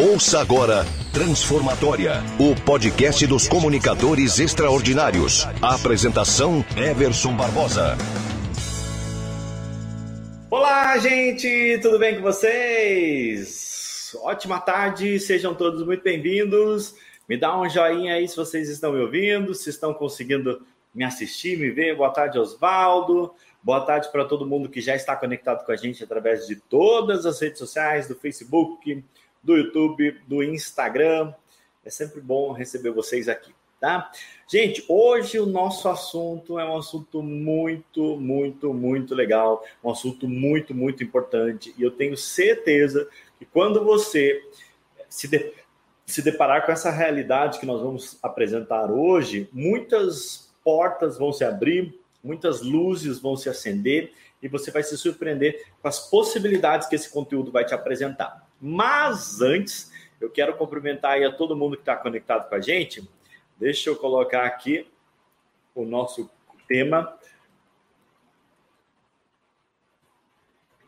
Ouça agora Transformatória, o podcast dos comunicadores extraordinários. A apresentação Everson Barbosa. Olá, gente, tudo bem com vocês? Ótima tarde, sejam todos muito bem-vindos. Me dá um joinha aí se vocês estão me ouvindo, se estão conseguindo me assistir, me ver. Boa tarde, Osvaldo. Boa tarde para todo mundo que já está conectado com a gente através de todas as redes sociais, do Facebook, do YouTube, do Instagram. É sempre bom receber vocês aqui, tá? Gente, hoje o nosso assunto é um assunto muito, muito, muito legal, um assunto muito, muito importante. E eu tenho certeza que quando você se, de, se deparar com essa realidade que nós vamos apresentar hoje, muitas portas vão se abrir, muitas luzes vão se acender e você vai se surpreender com as possibilidades que esse conteúdo vai te apresentar. Mas antes, eu quero cumprimentar aí a todo mundo que está conectado com a gente. Deixa eu colocar aqui o nosso tema.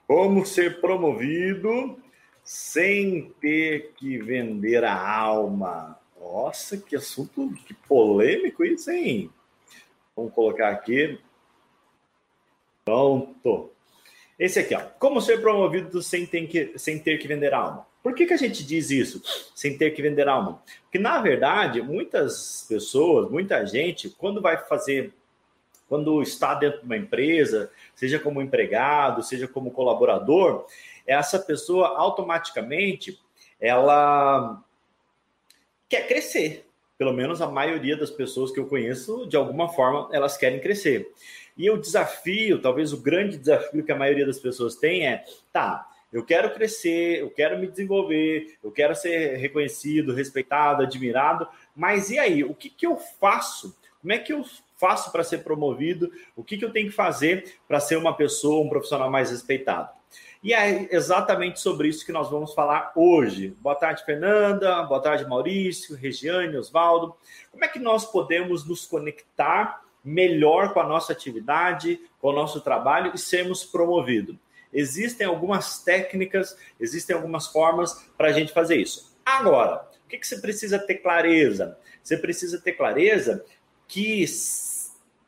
Como ser promovido sem ter que vender a alma. Nossa, que assunto que polêmico isso, hein? Vamos colocar aqui. Pronto. Esse aqui, ó. Como ser promovido sem ter que, sem ter que vender alma? Por que, que a gente diz isso, sem ter que vender alma? Porque, na verdade, muitas pessoas, muita gente, quando vai fazer, quando está dentro de uma empresa, seja como empregado, seja como colaborador, essa pessoa automaticamente ela quer crescer. Pelo menos a maioria das pessoas que eu conheço, de alguma forma, elas querem crescer. E o desafio, talvez o grande desafio que a maioria das pessoas tem é: tá, eu quero crescer, eu quero me desenvolver, eu quero ser reconhecido, respeitado, admirado, mas e aí? O que, que eu faço? Como é que eu faço para ser promovido? O que, que eu tenho que fazer para ser uma pessoa, um profissional mais respeitado? E é exatamente sobre isso que nós vamos falar hoje. Boa tarde, Fernanda. Boa tarde, Maurício, Regiane, Osvaldo. Como é que nós podemos nos conectar melhor com a nossa atividade, com o nosso trabalho e sermos promovidos. Existem algumas técnicas, existem algumas formas para a gente fazer isso. Agora, o que, que você precisa ter clareza? Você precisa ter clareza que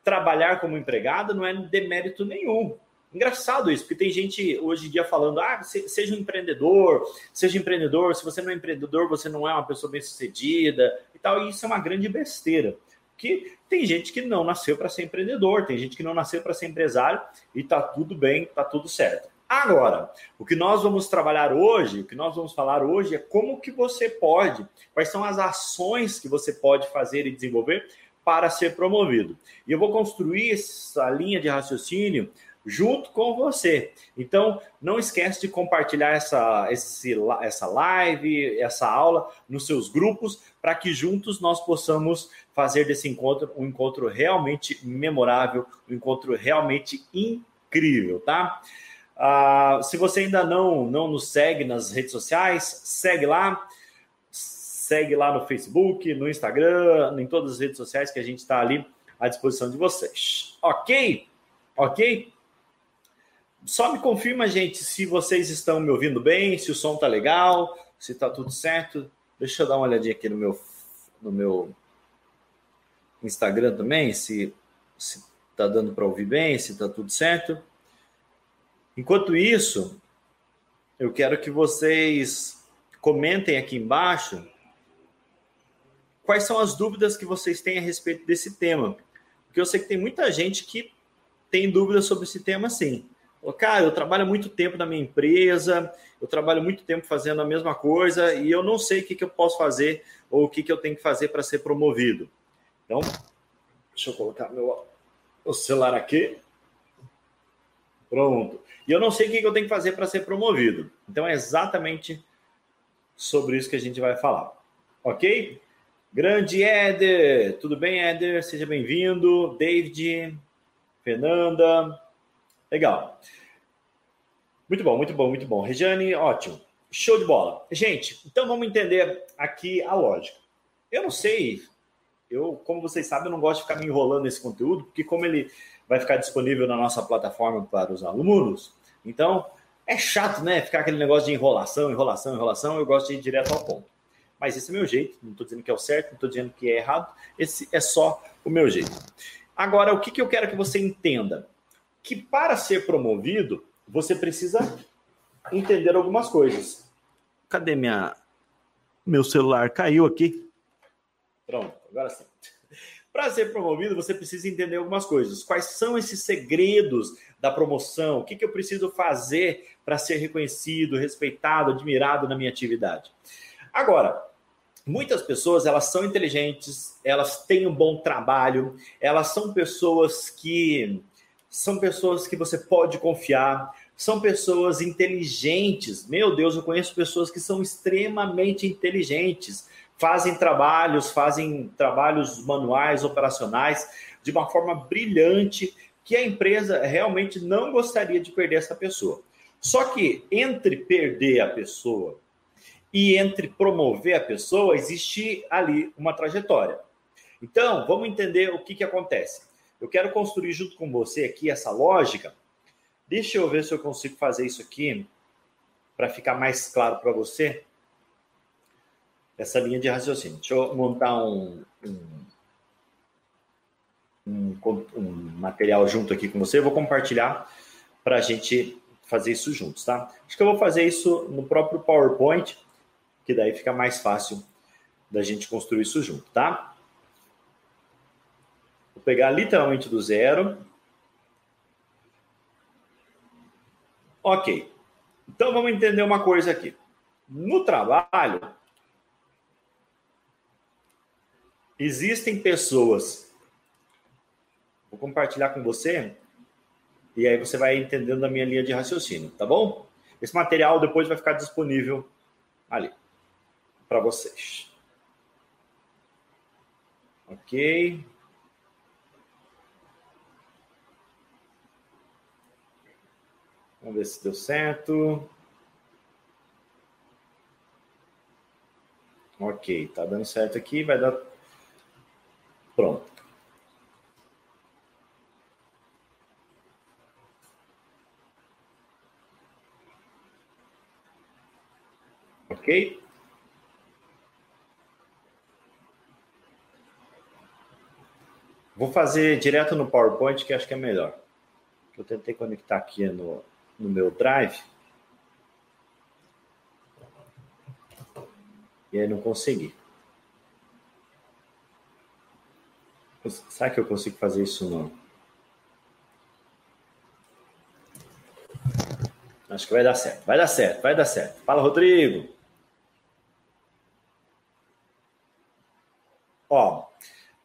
trabalhar como empregado não é demérito nenhum. Engraçado isso, porque tem gente hoje em dia falando: ah, seja um empreendedor, seja empreendedor, se você não é empreendedor, você não é uma pessoa bem sucedida e tal. E isso é uma grande besteira que tem gente que não nasceu para ser empreendedor, tem gente que não nasceu para ser empresário e tá tudo bem, tá tudo certo. Agora, o que nós vamos trabalhar hoje, o que nós vamos falar hoje é como que você pode, quais são as ações que você pode fazer e desenvolver para ser promovido. E eu vou construir essa linha de raciocínio junto com você. Então, não esquece de compartilhar essa, esse, essa live, essa aula nos seus grupos, para que juntos nós possamos fazer desse encontro um encontro realmente memorável, um encontro realmente incrível, tá? Uh, se você ainda não, não nos segue nas redes sociais, segue lá, segue lá no Facebook, no Instagram, em todas as redes sociais que a gente está ali à disposição de vocês. Ok? Ok? Só me confirma, gente, se vocês estão me ouvindo bem, se o som tá legal, se tá tudo certo. Deixa eu dar uma olhadinha aqui no meu, no meu Instagram também, se, se tá dando para ouvir bem, se tá tudo certo. Enquanto isso, eu quero que vocês comentem aqui embaixo quais são as dúvidas que vocês têm a respeito desse tema. Porque eu sei que tem muita gente que tem dúvidas sobre esse tema, sim. Cara, eu trabalho muito tempo na minha empresa, eu trabalho muito tempo fazendo a mesma coisa e eu não sei o que, que eu posso fazer ou o que, que eu tenho que fazer para ser promovido. Então, deixa eu colocar meu, meu celular aqui. Pronto. E eu não sei o que, que eu tenho que fazer para ser promovido. Então, é exatamente sobre isso que a gente vai falar. Ok? Grande Éder, tudo bem, Éder? Seja bem-vindo. David, Fernanda, Legal. Muito bom, muito bom, muito bom. Regiane, ótimo. Show de bola. Gente, então vamos entender aqui a lógica. Eu não sei, eu, como vocês sabem, eu não gosto de ficar me enrolando nesse conteúdo, porque como ele vai ficar disponível na nossa plataforma para os alunos, então É chato, né? Ficar aquele negócio de enrolação, enrolação, enrolação. Eu gosto de ir direto ao ponto. Mas esse é meu jeito. Não estou dizendo que é o certo, não estou dizendo que é errado. Esse é só o meu jeito. Agora, o que, que eu quero que você entenda? Que para ser promovido, você precisa entender algumas coisas. Cadê minha. Meu celular caiu aqui. Pronto, agora sim. Para ser promovido, você precisa entender algumas coisas. Quais são esses segredos da promoção? O que, que eu preciso fazer para ser reconhecido, respeitado, admirado na minha atividade? Agora, muitas pessoas elas são inteligentes, elas têm um bom trabalho, elas são pessoas que são pessoas que você pode confiar, são pessoas inteligentes. Meu Deus, eu conheço pessoas que são extremamente inteligentes, fazem trabalhos, fazem trabalhos manuais, operacionais, de uma forma brilhante, que a empresa realmente não gostaria de perder essa pessoa. Só que entre perder a pessoa e entre promover a pessoa, existe ali uma trajetória. Então, vamos entender o que, que acontece. Eu quero construir junto com você aqui essa lógica. Deixa eu ver se eu consigo fazer isso aqui para ficar mais claro para você essa linha de raciocínio. Deixa eu montar um, um, um, um material junto aqui com você. Eu vou compartilhar para a gente fazer isso juntos, tá? Acho que eu vou fazer isso no próprio PowerPoint, que daí fica mais fácil da gente construir isso junto, tá? Vou pegar literalmente do zero. Ok. Então vamos entender uma coisa aqui. No trabalho, Existem pessoas. Vou compartilhar com você e aí você vai entendendo a minha linha de raciocínio, tá bom? Esse material depois vai ficar disponível ali para vocês. Ok. Vamos ver se deu certo. Ok, tá dando certo aqui. Vai dar Pronto. Ok? Vou fazer direto no PowerPoint, que acho que é melhor. Eu tentei conectar aqui no, no meu Drive. E aí não consegui. Será que eu consigo fazer isso não? Acho que vai dar certo. Vai dar certo, vai dar certo. Fala, Rodrigo. Ó,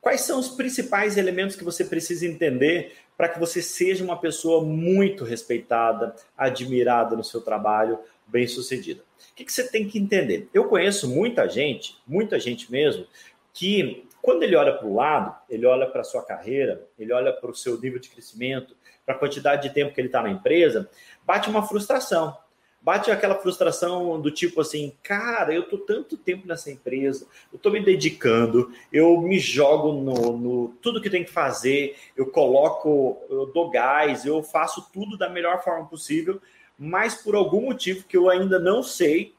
quais são os principais elementos que você precisa entender para que você seja uma pessoa muito respeitada, admirada no seu trabalho, bem-sucedida? O que, que você tem que entender? Eu conheço muita gente, muita gente mesmo, que quando ele olha para o lado, ele olha para a sua carreira, ele olha para o seu nível de crescimento, para a quantidade de tempo que ele está na empresa, bate uma frustração. Bate aquela frustração do tipo assim, cara, eu tô tanto tempo nessa empresa, eu tô me dedicando, eu me jogo no, no tudo que tem que fazer, eu coloco, eu dou gás, eu faço tudo da melhor forma possível, mas por algum motivo que eu ainda não sei,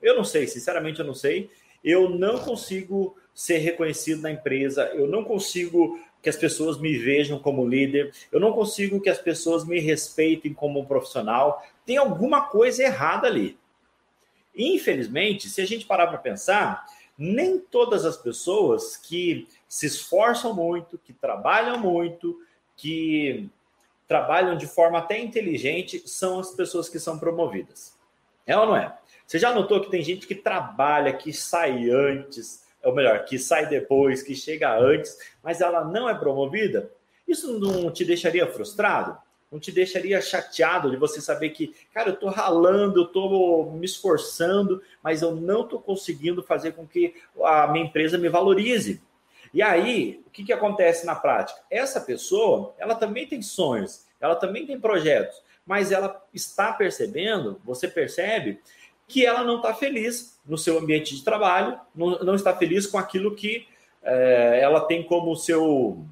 eu não sei, sinceramente eu não sei, eu não consigo ser reconhecido na empresa, eu não consigo que as pessoas me vejam como líder, eu não consigo que as pessoas me respeitem como profissional. Tem alguma coisa errada ali. Infelizmente, se a gente parar para pensar, nem todas as pessoas que se esforçam muito, que trabalham muito, que trabalham de forma até inteligente, são as pessoas que são promovidas. É ou não é? Você já notou que tem gente que trabalha, que sai antes, ou melhor, que sai depois, que chega antes, mas ela não é promovida, isso não te deixaria frustrado? Não te deixaria chateado de você saber que, cara, eu estou ralando, eu estou me esforçando, mas eu não estou conseguindo fazer com que a minha empresa me valorize. E aí, o que, que acontece na prática? Essa pessoa, ela também tem sonhos, ela também tem projetos, mas ela está percebendo, você percebe que ela não está feliz no seu ambiente de trabalho, não, não está feliz com aquilo que é, ela tem como seu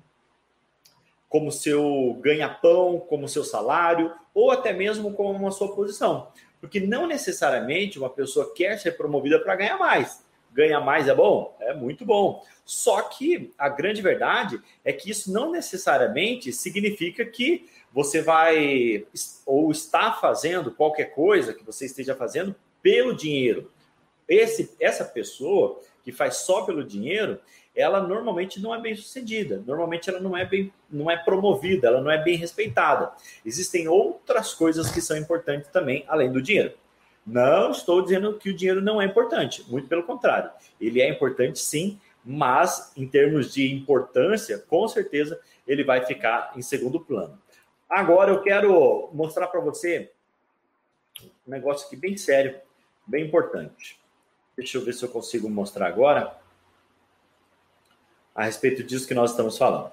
como seu ganha-pão, como seu salário, ou até mesmo como uma sua posição. Porque não necessariamente uma pessoa quer ser promovida para ganhar mais. Ganhar mais é bom? É muito bom. Só que a grande verdade é que isso não necessariamente significa que você vai ou está fazendo qualquer coisa que você esteja fazendo pelo dinheiro. Esse, essa pessoa que faz só pelo dinheiro, ela normalmente não é bem sucedida, normalmente ela não é bem, não é promovida, ela não é bem respeitada. Existem outras coisas que são importantes também, além do dinheiro. Não estou dizendo que o dinheiro não é importante, muito pelo contrário. Ele é importante sim, mas em termos de importância, com certeza ele vai ficar em segundo plano. Agora eu quero mostrar para você um negócio aqui bem sério, bem importante. Deixa eu ver se eu consigo mostrar agora a respeito disso que nós estamos falando.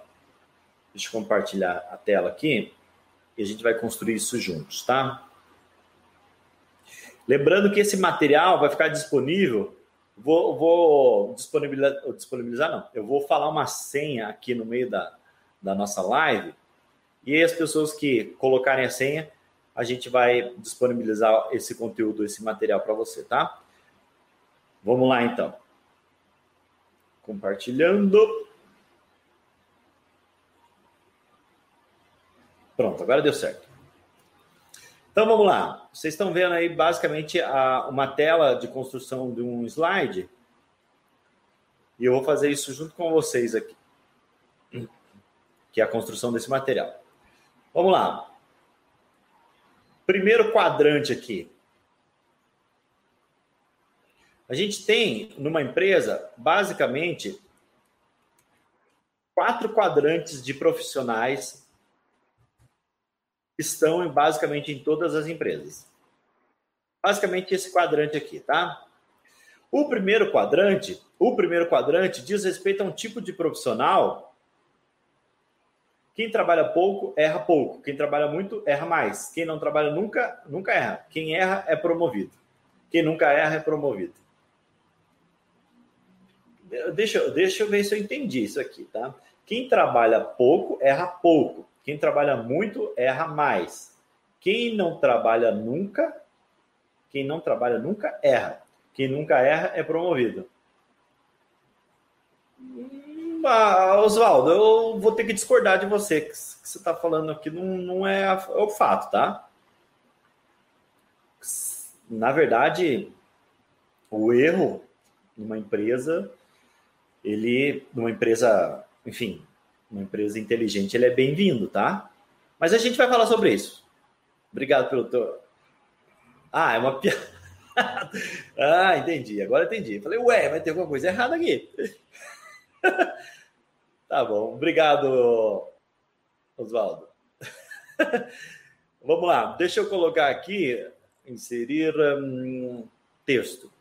Deixa eu compartilhar a tela aqui e a gente vai construir isso juntos, tá? Lembrando que esse material vai ficar disponível. Vou, vou disponibilizar, disponibilizar, não. Eu vou falar uma senha aqui no meio da, da nossa live. E as pessoas que colocarem a senha, a gente vai disponibilizar esse conteúdo, esse material para você, tá? Vamos lá, então. Compartilhando. Pronto, agora deu certo. Então vamos lá. Vocês estão vendo aí basicamente a, uma tela de construção de um slide. E eu vou fazer isso junto com vocês aqui. Que é a construção desse material. Vamos lá. Primeiro quadrante aqui. A gente tem numa empresa, basicamente, quatro quadrantes de profissionais que estão basicamente em todas as empresas. Basicamente esse quadrante aqui, tá? O primeiro quadrante, o primeiro quadrante diz respeito a um tipo de profissional. Quem trabalha pouco erra pouco, quem trabalha muito erra mais. Quem não trabalha nunca, nunca erra. Quem erra é promovido. Quem nunca erra é promovido deixa, deixa eu ver se eu entendi isso aqui, tá? Quem trabalha pouco, erra pouco. Quem trabalha muito, erra mais. Quem não trabalha nunca, quem não trabalha nunca, erra. Quem nunca erra é promovido. Ah, Oswaldo, eu vou ter que discordar de você. Que você está falando aqui não, não é, é o fato, tá? Na verdade, o erro numa empresa ele, numa empresa, enfim, uma empresa inteligente, ele é bem-vindo, tá? Mas a gente vai falar sobre isso. Obrigado pelo teu. Ah, é uma piada. ah, entendi. Agora entendi. Falei, ué, vai ter alguma coisa errada aqui. tá bom. Obrigado, Oswaldo. Vamos lá. Deixa eu colocar aqui, inserir um, texto.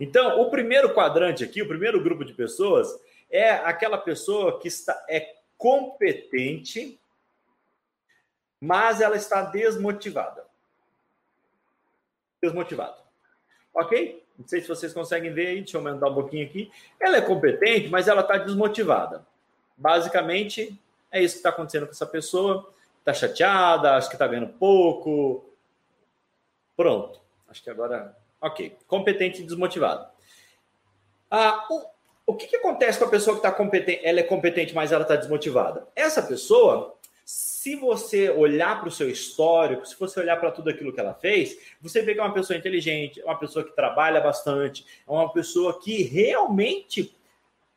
Então, o primeiro quadrante aqui, o primeiro grupo de pessoas, é aquela pessoa que está, é competente, mas ela está desmotivada. Desmotivada. Ok? Não sei se vocês conseguem ver aí, deixa eu aumentar um pouquinho aqui. Ela é competente, mas ela está desmotivada. Basicamente, é isso que está acontecendo com essa pessoa. Está chateada, acho que está ganhando pouco. Pronto. Acho que agora Ok. Competente e desmotivado. Ah, o, o que, que acontece com a pessoa que está competente? Ela é competente, mas ela está desmotivada. Essa pessoa, se você olhar para o seu histórico, se você olhar para tudo aquilo que ela fez, você vê que é uma pessoa inteligente, é uma pessoa que trabalha bastante, é uma pessoa que realmente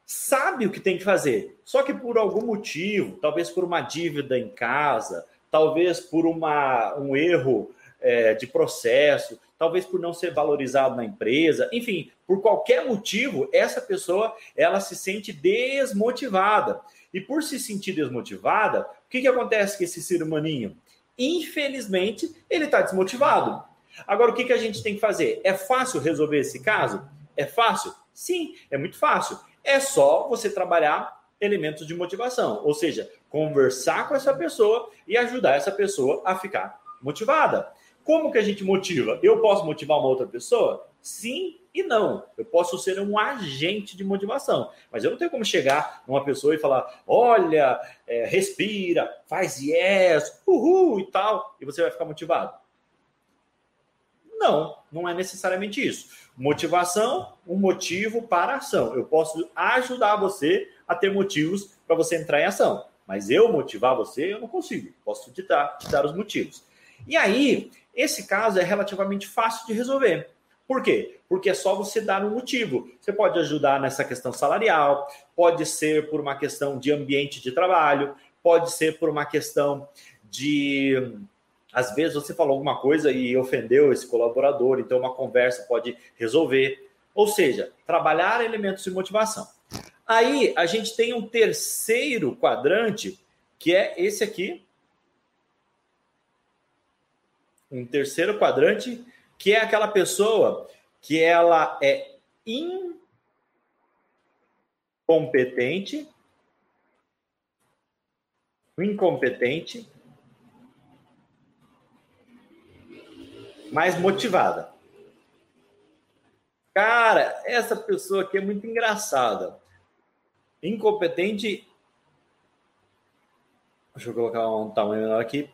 sabe o que tem que fazer. Só que por algum motivo, talvez por uma dívida em casa, talvez por uma, um erro é, de processo, talvez por não ser valorizado na empresa, enfim, por qualquer motivo, essa pessoa ela se sente desmotivada. E por se sentir desmotivada, o que, que acontece com esse ser humaninho? Infelizmente, ele está desmotivado. Agora, o que, que a gente tem que fazer? É fácil resolver esse caso? É fácil? Sim, é muito fácil. É só você trabalhar elementos de motivação, ou seja, conversar com essa pessoa e ajudar essa pessoa a ficar motivada. Como que a gente motiva? Eu posso motivar uma outra pessoa? Sim e não. Eu posso ser um agente de motivação, mas eu não tenho como chegar numa pessoa e falar: olha, é, respira, faz yes, uhul e tal, e você vai ficar motivado. Não, não é necessariamente isso. Motivação, um motivo para ação. Eu posso ajudar você a ter motivos para você entrar em ação, mas eu motivar você, eu não consigo. Posso te dar, te dar os motivos. E aí, esse caso é relativamente fácil de resolver. Por quê? Porque é só você dar um motivo. Você pode ajudar nessa questão salarial, pode ser por uma questão de ambiente de trabalho, pode ser por uma questão de. Às vezes você falou alguma coisa e ofendeu esse colaborador, então uma conversa pode resolver. Ou seja, trabalhar elementos de motivação. Aí a gente tem um terceiro quadrante, que é esse aqui. Um terceiro quadrante, que é aquela pessoa que ela é incompetente, incompetente, mas motivada. Cara, essa pessoa aqui é muito engraçada. Incompetente. Deixa eu colocar um tamanho menor aqui.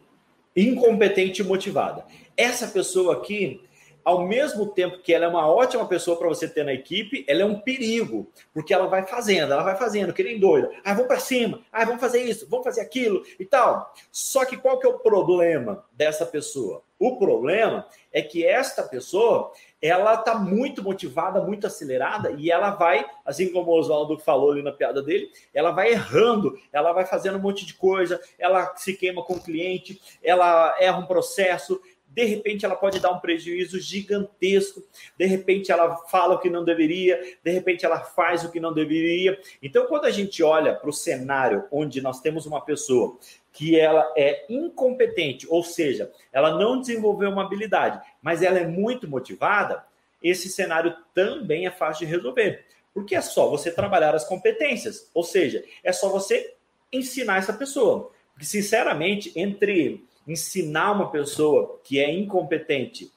Incompetente e motivada. Essa pessoa aqui, ao mesmo tempo que ela é uma ótima pessoa para você ter na equipe, ela é um perigo, porque ela vai fazendo, ela vai fazendo, que nem doida. Ah, vamos para cima, ah, vamos fazer isso, vamos fazer aquilo e tal. Só que qual que é o problema dessa pessoa? O problema é que esta pessoa, ela está muito motivada, muito acelerada e ela vai, assim como o Oswaldo falou ali na piada dele, ela vai errando, ela vai fazendo um monte de coisa, ela se queima com o cliente, ela erra um processo, de repente ela pode dar um prejuízo gigantesco, de repente ela fala o que não deveria, de repente ela faz o que não deveria. Então, quando a gente olha para o cenário onde nós temos uma pessoa que ela é incompetente, ou seja, ela não desenvolveu uma habilidade, mas ela é muito motivada, esse cenário também é fácil de resolver. Porque é só você trabalhar as competências, ou seja, é só você ensinar essa pessoa. Porque, sinceramente, entre ensinar uma pessoa que é incompetente,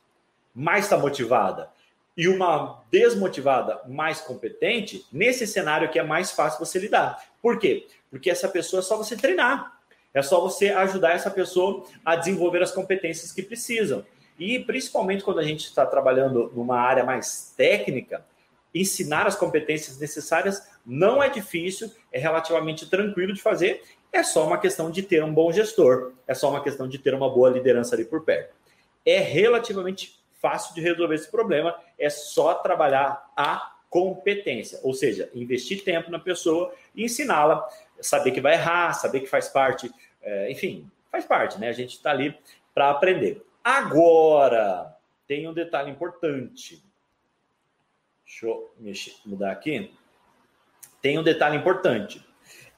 mais está motivada, e uma desmotivada mais competente, nesse cenário que é mais fácil você lidar. Por quê? Porque essa pessoa é só você treinar. É só você ajudar essa pessoa a desenvolver as competências que precisam. E principalmente quando a gente está trabalhando numa área mais técnica, ensinar as competências necessárias não é difícil, é relativamente tranquilo de fazer é só uma questão de ter um bom gestor, é só uma questão de ter uma boa liderança ali por perto. É relativamente fácil de resolver esse problema, é só trabalhar a competência, ou seja, investir tempo na pessoa e ensiná-la, saber que vai errar, saber que faz parte, é, enfim, faz parte, né? A gente está ali para aprender. Agora, tem um detalhe importante. Deixa eu mexer, mudar aqui. Tem um detalhe importante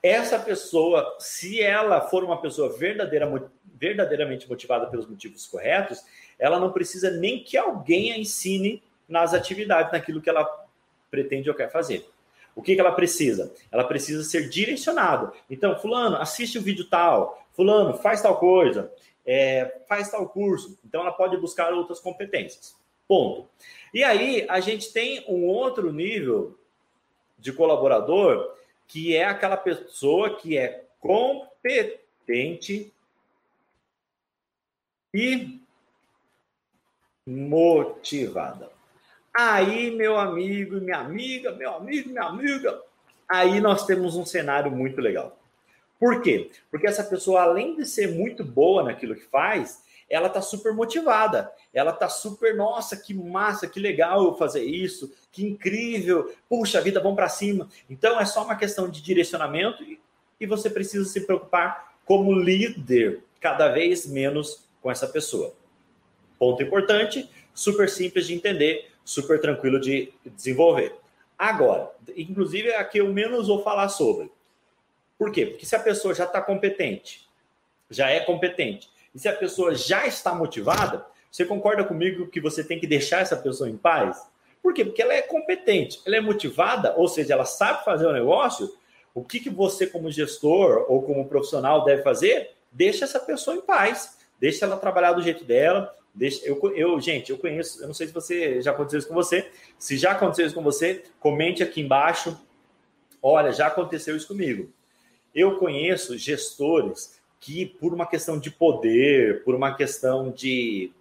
essa pessoa, se ela for uma pessoa verdadeira, verdadeiramente motivada pelos motivos corretos, ela não precisa nem que alguém a ensine nas atividades, naquilo que ela pretende ou quer fazer. O que, que ela precisa? Ela precisa ser direcionada. Então, fulano, assiste o vídeo tal, fulano, faz tal coisa, é, faz tal curso. Então, ela pode buscar outras competências. Ponto. E aí, a gente tem um outro nível de colaborador que é aquela pessoa que é competente e motivada. Aí, meu amigo minha amiga, meu amigo minha amiga, aí nós temos um cenário muito legal. Por quê? Porque essa pessoa, além de ser muito boa naquilo que faz, ela tá super motivada. Ela tá super, nossa, que massa, que legal eu fazer isso, que incrível, puxa vida, vamos para cima. Então é só uma questão de direcionamento e, e você precisa se preocupar como líder cada vez menos com essa pessoa. Ponto importante, super simples de entender, super tranquilo de desenvolver. Agora, inclusive é a que eu menos vou falar sobre. Por quê? Porque se a pessoa já está competente, já é competente, e se a pessoa já está motivada, você concorda comigo que você tem que deixar essa pessoa em paz? Por quê? Porque ela é competente, ela é motivada, ou seja, ela sabe fazer o negócio. O que, que você, como gestor ou como profissional, deve fazer? Deixa essa pessoa em paz. Deixa ela trabalhar do jeito dela, Deixa, eu, eu, gente, eu conheço, eu não sei se você já aconteceu isso com você. Se já aconteceu isso com você, comente aqui embaixo. Olha, já aconteceu isso comigo. Eu conheço gestores que, por uma questão de poder, por uma questão de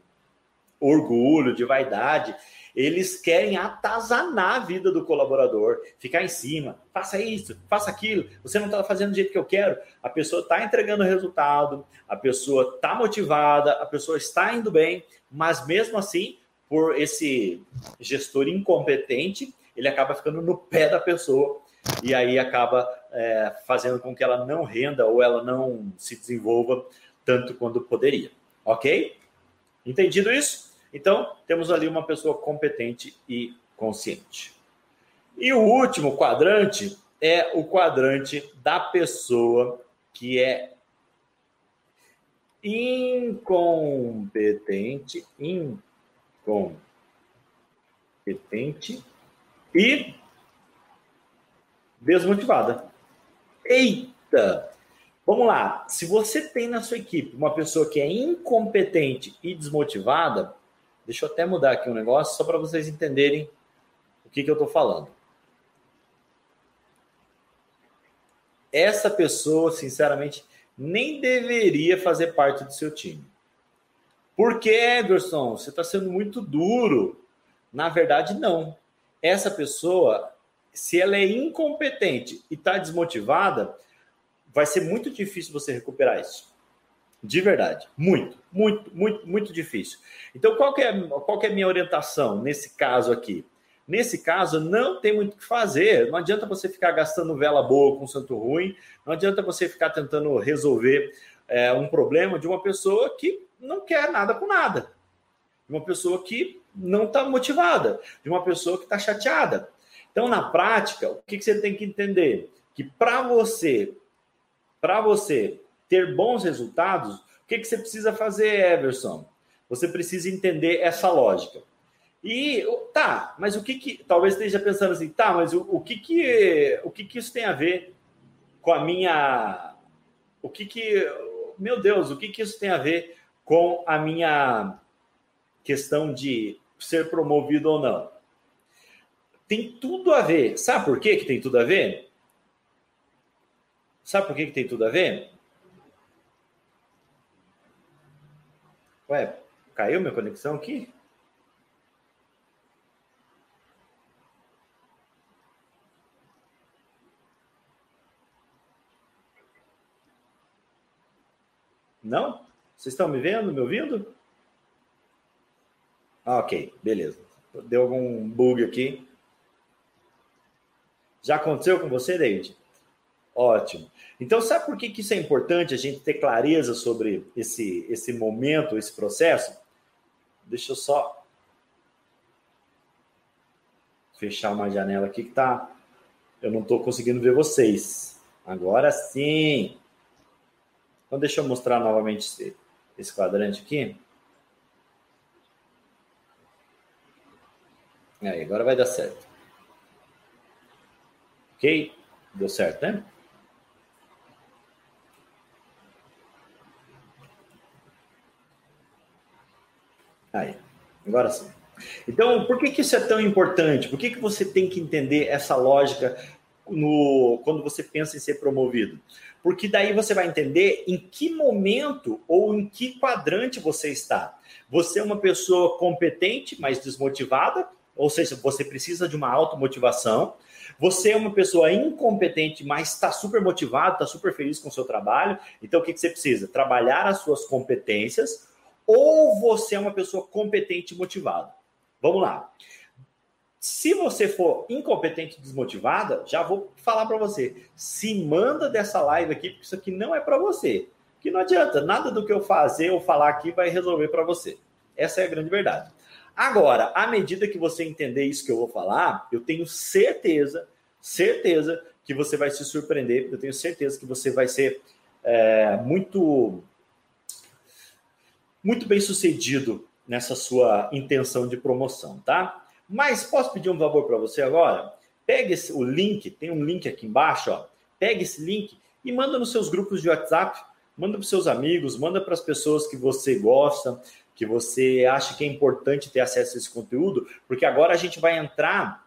orgulho, de vaidade, eles querem atazanar a vida do colaborador, ficar em cima, faça isso, faça aquilo, você não está fazendo do jeito que eu quero. A pessoa está entregando resultado, a pessoa está motivada, a pessoa está indo bem, mas mesmo assim, por esse gestor incompetente, ele acaba ficando no pé da pessoa e aí acaba é, fazendo com que ela não renda ou ela não se desenvolva tanto quanto poderia. Ok? Entendido isso? Então, temos ali uma pessoa competente e consciente. E o último quadrante é o quadrante da pessoa que é incompetente, incompetente e desmotivada. Eita! Vamos lá. Se você tem na sua equipe uma pessoa que é incompetente e desmotivada, Deixa eu até mudar aqui um negócio só para vocês entenderem o que, que eu estou falando. Essa pessoa, sinceramente, nem deveria fazer parte do seu time. Por que, Ederson? Você está sendo muito duro. Na verdade, não. Essa pessoa, se ela é incompetente e está desmotivada, vai ser muito difícil você recuperar isso. De verdade. Muito, muito, muito, muito difícil. Então, qual que, é, qual que é a minha orientação nesse caso aqui? Nesse caso, não tem muito o que fazer. Não adianta você ficar gastando vela boa com santo ruim. Não adianta você ficar tentando resolver é, um problema de uma pessoa que não quer nada com nada. De uma pessoa que não está motivada. De uma pessoa que está chateada. Então, na prática, o que, você tem que entender? Que para você, para você ter bons resultados, o que, que você precisa fazer, Everson? Você precisa entender essa lógica. E tá, mas o que que talvez esteja pensando assim, tá, mas o, o que que o que que isso tem a ver com a minha o que que meu Deus, o que que isso tem a ver com a minha questão de ser promovido ou não? Tem tudo a ver. Sabe por que que tem tudo a ver? Sabe por que que tem tudo a ver? Ué, caiu minha conexão aqui? Não? Vocês estão me vendo, me ouvindo? Ah, ok, beleza. Deu algum bug aqui. Já aconteceu com você, David? Ótimo. Então, sabe por que, que isso é importante a gente ter clareza sobre esse, esse momento, esse processo? Deixa eu só fechar uma janela aqui que tá. Eu não estou conseguindo ver vocês. Agora sim. Então, deixa eu mostrar novamente esse, esse quadrante aqui. Aí, agora vai dar certo. Ok? Deu certo, né? Aí, agora sim. Então, por que, que isso é tão importante? Por que, que você tem que entender essa lógica no, quando você pensa em ser promovido? Porque daí você vai entender em que momento ou em que quadrante você está. Você é uma pessoa competente, mas desmotivada, ou seja, você precisa de uma automotivação. Você é uma pessoa incompetente, mas está super motivado, está super feliz com o seu trabalho. Então, o que, que você precisa? Trabalhar as suas competências ou você é uma pessoa competente e motivada. Vamos lá. Se você for incompetente e desmotivada, já vou falar para você, se manda dessa live aqui, porque isso aqui não é para você. Que não adianta, nada do que eu fazer ou falar aqui vai resolver para você. Essa é a grande verdade. Agora, à medida que você entender isso que eu vou falar, eu tenho certeza, certeza que você vai se surpreender, eu tenho certeza que você vai ser é, muito muito bem sucedido nessa sua intenção de promoção, tá? Mas posso pedir um favor para você agora? Pegue esse, o link, tem um link aqui embaixo, ó. Pegue esse link e manda nos seus grupos de WhatsApp, manda para seus amigos, manda para as pessoas que você gosta, que você acha que é importante ter acesso a esse conteúdo, porque agora a gente vai entrar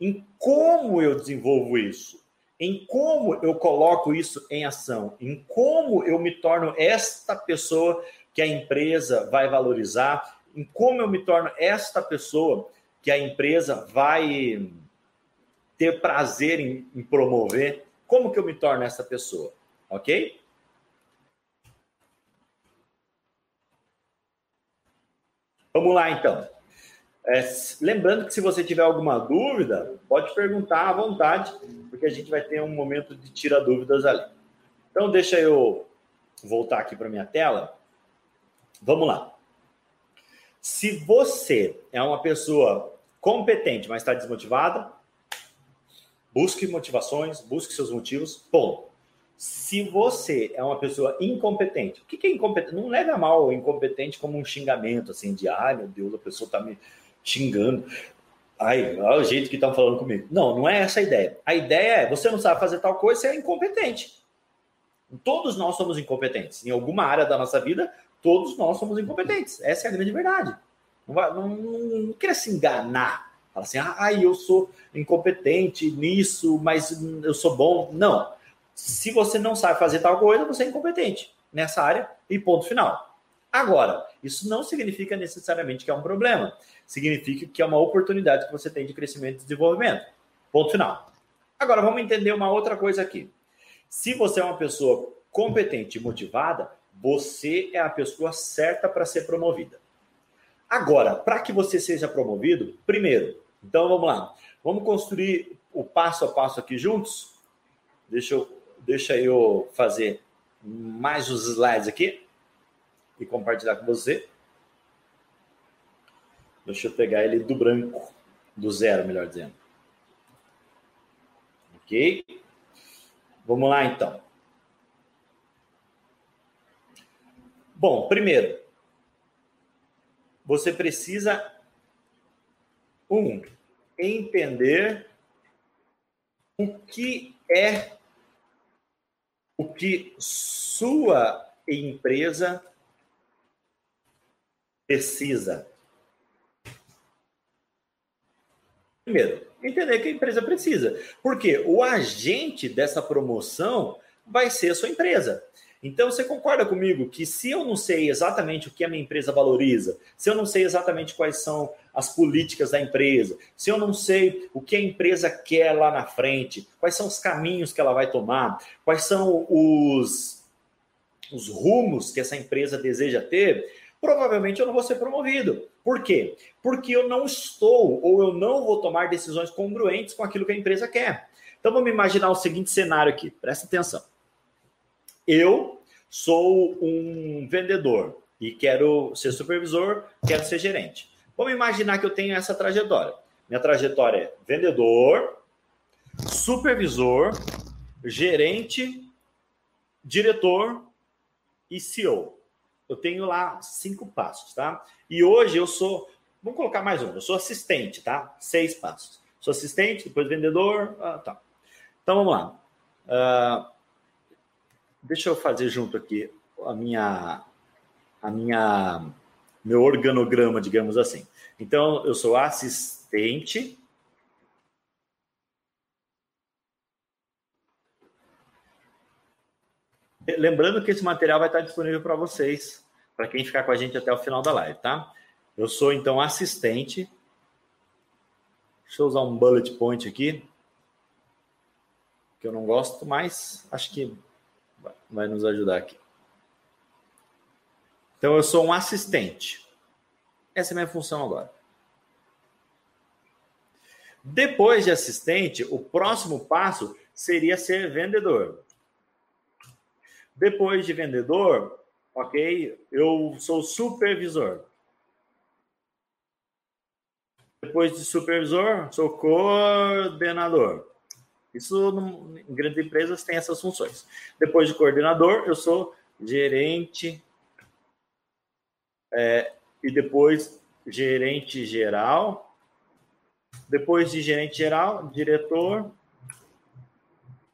em como eu desenvolvo isso, em como eu coloco isso em ação, em como eu me torno esta pessoa que a empresa vai valorizar, em como eu me torno esta pessoa que a empresa vai ter prazer em, em promover, como que eu me torno essa pessoa, ok? Vamos lá, então. É, lembrando que se você tiver alguma dúvida, pode perguntar à vontade, porque a gente vai ter um momento de tirar dúvidas ali. Então, deixa eu voltar aqui para minha tela. Vamos lá. Se você é uma pessoa competente, mas está desmotivada, busque motivações, busque seus motivos, ponto. Se você é uma pessoa incompetente, o que é incompetente? Não leve a mal incompetente como um xingamento, assim, de ai meu Deus, a pessoa está me xingando. Ai, olha o jeito que estão falando comigo. Não, não é essa a ideia. A ideia é você não sabe fazer tal coisa, você é incompetente. Todos nós somos incompetentes. Em alguma área da nossa vida, todos nós somos incompetentes. Essa é a grande verdade. Não, vai, não, não, não queira se enganar. Fala assim, ah, eu sou incompetente nisso, mas eu sou bom. Não. Se você não sabe fazer tal coisa, você é incompetente nessa área e ponto final. Agora, isso não significa necessariamente que é um problema. Significa que é uma oportunidade que você tem de crescimento e desenvolvimento. Ponto final. Agora, vamos entender uma outra coisa aqui. Se você é uma pessoa competente e motivada, você é a pessoa certa para ser promovida. Agora, para que você seja promovido, primeiro, então vamos lá, vamos construir o passo a passo aqui juntos. Deixa eu Deixa eu fazer mais os slides aqui e compartilhar com você. Deixa eu pegar ele do branco, do zero, melhor dizendo. Ok? Vamos lá, então. Bom, primeiro, você precisa, um, entender o que é o que sua empresa precisa. Primeiro, entender que a empresa precisa. Porque o agente dessa promoção vai ser a sua empresa. Então, você concorda comigo que se eu não sei exatamente o que a minha empresa valoriza, se eu não sei exatamente quais são as políticas da empresa, se eu não sei o que a empresa quer lá na frente, quais são os caminhos que ela vai tomar, quais são os, os rumos que essa empresa deseja ter, provavelmente eu não vou ser promovido. Por quê? Porque eu não estou ou eu não vou tomar decisões congruentes com aquilo que a empresa quer. Então vamos imaginar o seguinte cenário aqui, presta atenção. Eu sou um vendedor e quero ser supervisor, quero ser gerente. Vamos imaginar que eu tenho essa trajetória. Minha trajetória é vendedor, supervisor, gerente, diretor e CEO. Eu tenho lá cinco passos, tá? E hoje eu sou, vamos colocar mais um, eu sou assistente, tá? Seis passos. Sou assistente, depois vendedor, ah, tá. Então vamos lá. Uh, deixa eu fazer junto aqui a minha, a minha, meu organograma, digamos assim. Então, eu sou assistente. Lembrando que esse material vai estar disponível para vocês, para quem ficar com a gente até o final da live, tá? Eu sou, então, assistente. Deixa eu usar um bullet point aqui, que eu não gosto, mas acho que vai nos ajudar aqui. Então, eu sou um assistente. Essa é a minha função agora. Depois de assistente, o próximo passo seria ser vendedor. Depois de vendedor, ok, eu sou supervisor. Depois de supervisor, sou coordenador. Isso em grandes empresas tem essas funções. Depois de coordenador, eu sou gerente é, e depois gerente geral. Depois de gerente geral, diretor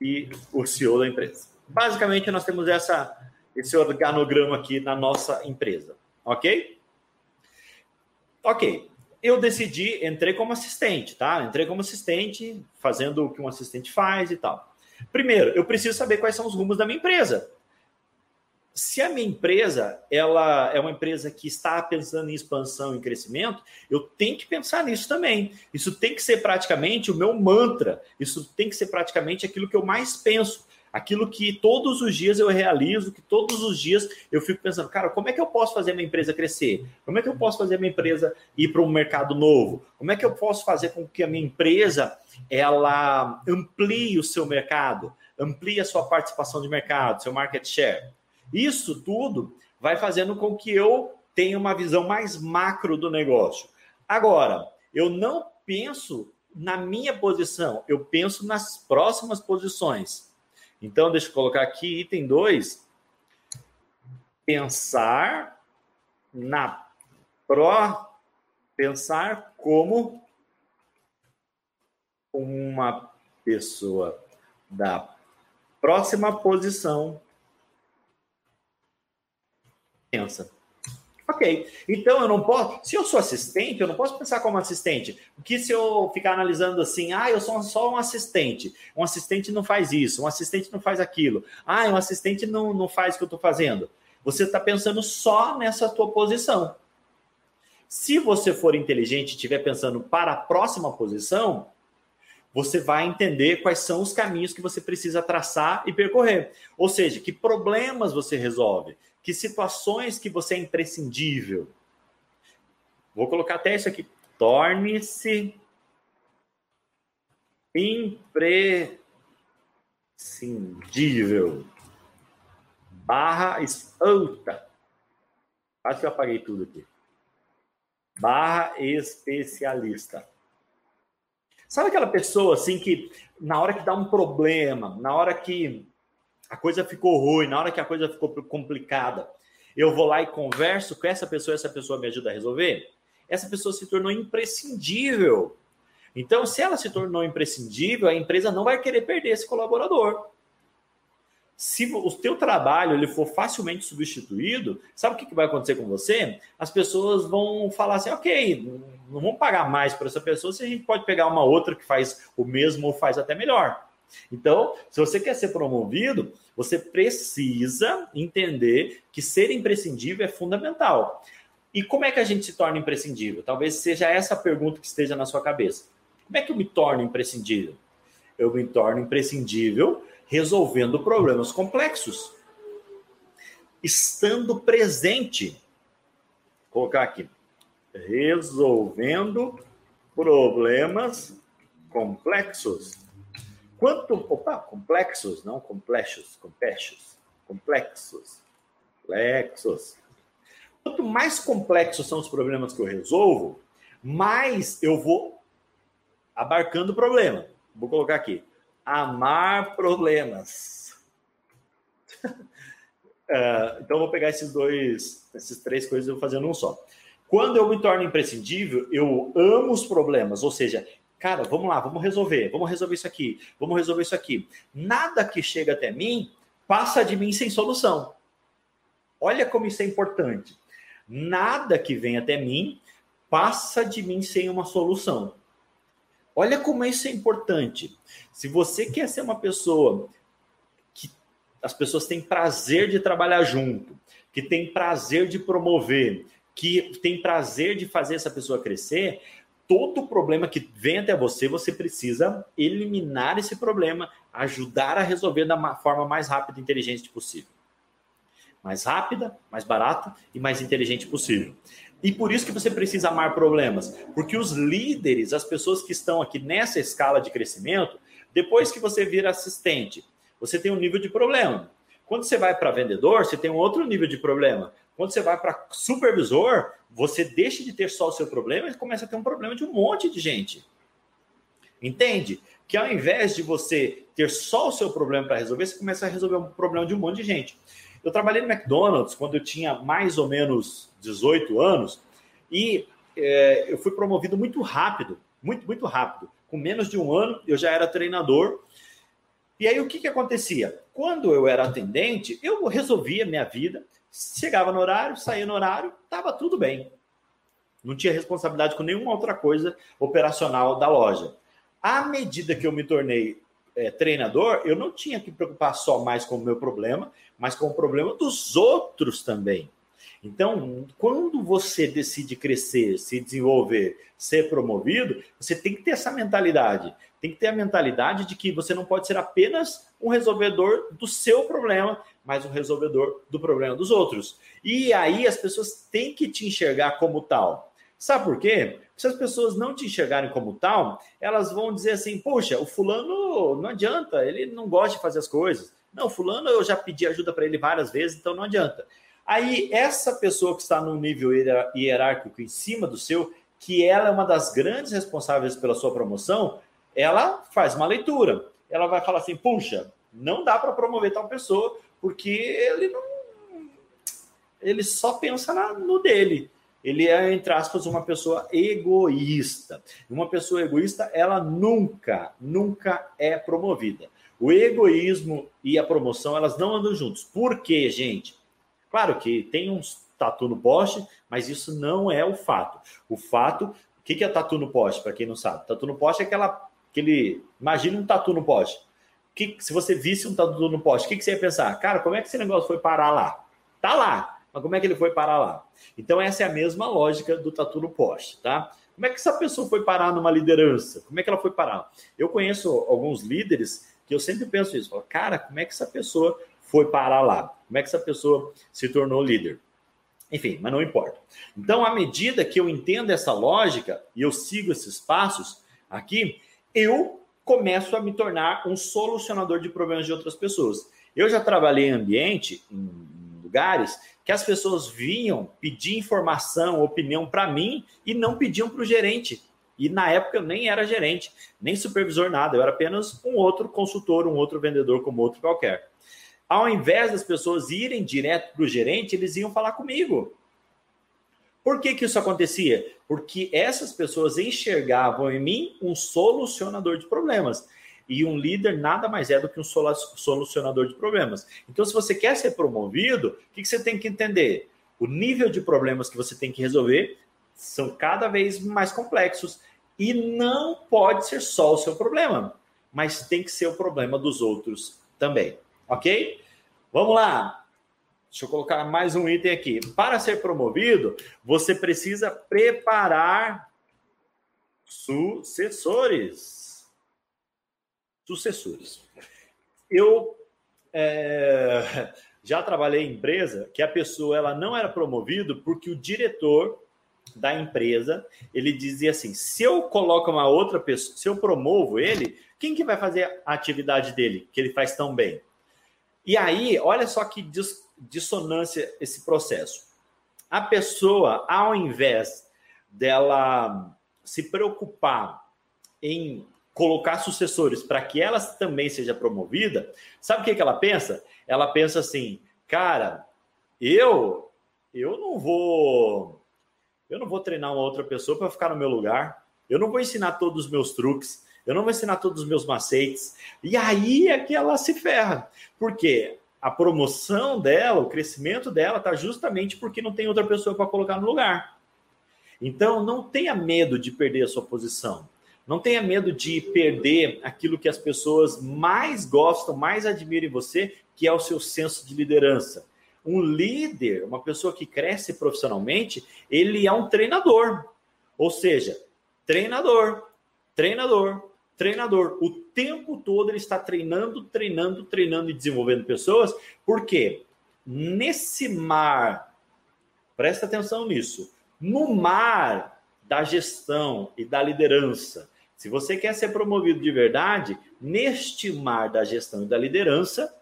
e o CEO da empresa. Basicamente, nós temos essa, esse organograma aqui na nossa empresa, ok? ok, eu decidi, entrei como assistente, tá? Entrei como assistente, fazendo o que um assistente faz e tal. Primeiro, eu preciso saber quais são os rumos da minha empresa. Se a minha empresa ela é uma empresa que está pensando em expansão e crescimento, eu tenho que pensar nisso também. Isso tem que ser praticamente o meu mantra. Isso tem que ser praticamente aquilo que eu mais penso aquilo que todos os dias eu realizo, que todos os dias eu fico pensando, cara, como é que eu posso fazer minha empresa crescer? Como é que eu posso fazer minha empresa ir para um mercado novo? Como é que eu posso fazer com que a minha empresa ela amplie o seu mercado, amplie a sua participação de mercado, seu market share? Isso tudo vai fazendo com que eu tenha uma visão mais macro do negócio. Agora, eu não penso na minha posição, eu penso nas próximas posições. Então, deixa eu colocar aqui, item 2. Pensar na pró, pensar como uma pessoa da próxima posição pensa. Ok. Então eu não posso. Se eu sou assistente, eu não posso pensar como assistente. Porque se eu ficar analisando assim, ah, eu sou só um assistente. Um assistente não faz isso, um assistente não faz aquilo. Ah, um assistente não, não faz o que eu estou fazendo. Você está pensando só nessa tua posição. Se você for inteligente e estiver pensando para a próxima posição, você vai entender quais são os caminhos que você precisa traçar e percorrer. Ou seja, que problemas você resolve, que situações que você é imprescindível. Vou colocar até isso aqui. Torne-se imprescindível. Barra escuta. Acho que eu apaguei tudo aqui. Barra especialista. Sabe aquela pessoa assim que na hora que dá um problema, na hora que a coisa ficou ruim, na hora que a coisa ficou complicada, eu vou lá e converso com essa pessoa, essa pessoa me ajuda a resolver? Essa pessoa se tornou imprescindível. Então, se ela se tornou imprescindível, a empresa não vai querer perder esse colaborador. Se o teu trabalho ele for facilmente substituído, sabe o que vai acontecer com você? As pessoas vão falar assim, ok, não vamos pagar mais para essa pessoa se a gente pode pegar uma outra que faz o mesmo ou faz até melhor. Então, se você quer ser promovido, você precisa entender que ser imprescindível é fundamental. E como é que a gente se torna imprescindível? Talvez seja essa a pergunta que esteja na sua cabeça. Como é que eu me torno imprescindível? Eu me torno imprescindível resolvendo problemas complexos. Estando presente. Vou colocar aqui. Resolvendo problemas complexos. Quanto opa, complexos, não complexos, complexos, complexos, complexos. Quanto mais complexos são os problemas que eu resolvo, mais eu vou abarcando o problema. Vou colocar aqui: amar problemas. uh, então, vou pegar esses dois, essas três coisas e vou fazer num só. Quando eu me torno imprescindível, eu amo os problemas, ou seja, cara, vamos lá, vamos resolver, vamos resolver isso aqui, vamos resolver isso aqui. Nada que chega até mim passa de mim sem solução. Olha como isso é importante. Nada que vem até mim passa de mim sem uma solução. Olha como isso é importante. Se você quer ser uma pessoa que as pessoas têm prazer de trabalhar junto, que tem prazer de promover, que tem prazer de fazer essa pessoa crescer, todo problema que vem até você, você precisa eliminar esse problema, ajudar a resolver da forma mais rápida e inteligente possível. Mais rápida, mais barata e mais inteligente possível. E por isso que você precisa amar problemas, porque os líderes, as pessoas que estão aqui nessa escala de crescimento, depois que você vira assistente, você tem um nível de problema. Quando você vai para vendedor, você tem um outro nível de problema. Quando você vai para supervisor, você deixa de ter só o seu problema e começa a ter um problema de um monte de gente. Entende? Que ao invés de você ter só o seu problema para resolver, você começa a resolver um problema de um monte de gente. Eu trabalhei no McDonald's quando eu tinha mais ou menos 18 anos e é, eu fui promovido muito rápido, muito, muito rápido. Com menos de um ano, eu já era treinador. E aí, o que, que acontecia? Quando eu era atendente, eu resolvia minha vida, Chegava no horário, saía no horário, estava tudo bem. não tinha responsabilidade com nenhuma outra coisa operacional da loja. À medida que eu me tornei é, treinador, eu não tinha que preocupar só mais com o meu problema, mas com o problema dos outros também. Então, quando você decide crescer, se desenvolver, ser promovido, você tem que ter essa mentalidade. Tem que ter a mentalidade de que você não pode ser apenas um resolvedor do seu problema, mas um resolvedor do problema dos outros. E aí as pessoas têm que te enxergar como tal. Sabe por quê? Se as pessoas não te enxergarem como tal, elas vão dizer assim: poxa, o fulano não adianta, ele não gosta de fazer as coisas. Não, fulano eu já pedi ajuda para ele várias vezes, então não adianta. Aí, essa pessoa que está no nível hierárquico em cima do seu, que ela é uma das grandes responsáveis pela sua promoção, ela faz uma leitura. Ela vai falar assim: puxa, não dá para promover tal pessoa, porque ele não. Ele só pensa na, no dele. Ele é, entre aspas, uma pessoa egoísta. Uma pessoa egoísta, ela nunca, nunca é promovida. O egoísmo e a promoção, elas não andam juntos. Por quê, gente? Claro que tem uns tatu no poste, mas isso não é o fato. O fato, o que é tatu no poste, para quem não sabe? Tatu no poste é aquela, aquele. Imagina um tatu no poste. Que, se você visse um tatu no poste, o que, que você ia pensar? Cara, como é que esse negócio foi parar lá? Tá lá, mas como é que ele foi parar lá? Então, essa é a mesma lógica do tatu no poste, tá? Como é que essa pessoa foi parar numa liderança? Como é que ela foi parar? Eu conheço alguns líderes que eu sempre penso isso. Falo, cara, como é que essa pessoa foi parar lá? Como é que essa pessoa se tornou líder? Enfim, mas não importa. Então, à medida que eu entendo essa lógica e eu sigo esses passos aqui, eu começo a me tornar um solucionador de problemas de outras pessoas. Eu já trabalhei em ambiente, em lugares, que as pessoas vinham pedir informação, opinião para mim e não pediam para o gerente. E na época eu nem era gerente, nem supervisor, nada. Eu era apenas um outro consultor, um outro vendedor como outro qualquer ao invés das pessoas irem direto para o gerente, eles iam falar comigo. Por que, que isso acontecia? Porque essas pessoas enxergavam em mim um solucionador de problemas. E um líder nada mais é do que um solucionador de problemas. Então, se você quer ser promovido, o que, que você tem que entender? O nível de problemas que você tem que resolver são cada vez mais complexos. E não pode ser só o seu problema, mas tem que ser o problema dos outros também. Ok? Vamos lá. Deixa eu colocar mais um item aqui. Para ser promovido, você precisa preparar sucessores. Sucessores. Eu é, já trabalhei em empresa que a pessoa ela não era promovido porque o diretor da empresa ele dizia assim: se eu coloco uma outra pessoa, se eu promovo ele, quem que vai fazer a atividade dele que ele faz tão bem? E aí, olha só que dissonância esse processo. A pessoa, ao invés dela se preocupar em colocar sucessores para que ela também seja promovida, sabe o que, que ela pensa? Ela pensa assim, cara, eu eu não vou eu não vou treinar uma outra pessoa para ficar no meu lugar. Eu não vou ensinar todos os meus truques. Eu não vou ensinar todos os meus macetes. E aí é que ela se ferra. Porque a promoção dela, o crescimento dela, está justamente porque não tem outra pessoa para colocar no lugar. Então, não tenha medo de perder a sua posição. Não tenha medo de perder aquilo que as pessoas mais gostam, mais admiram em você, que é o seu senso de liderança. Um líder, uma pessoa que cresce profissionalmente, ele é um treinador. Ou seja, treinador, treinador, treinador. O tempo todo ele está treinando, treinando, treinando e desenvolvendo pessoas, porque nesse mar, presta atenção nisso, no mar da gestão e da liderança, se você quer ser promovido de verdade, neste mar da gestão e da liderança,